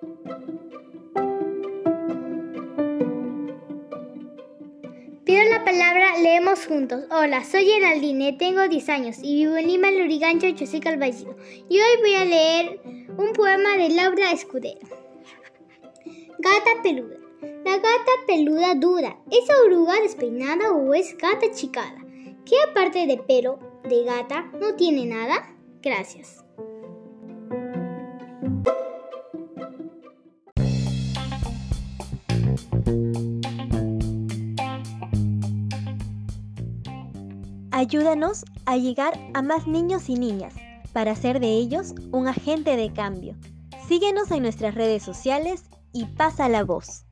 Pido la palabra, leemos juntos. Hola, soy Geraldine, tengo 10 años y vivo en Lima, Lurigancho, Chosica, Albaicino. Y hoy voy a leer un poema de Laura Escudero. Gata peluda. La gata peluda dura, ¿es oruga despeinada o es gata chicada? ¿Qué aparte de pelo de gata no tiene nada? Gracias. Ayúdanos a llegar a más niños y niñas para hacer de ellos un agente de cambio. Síguenos en nuestras redes sociales y pasa la voz.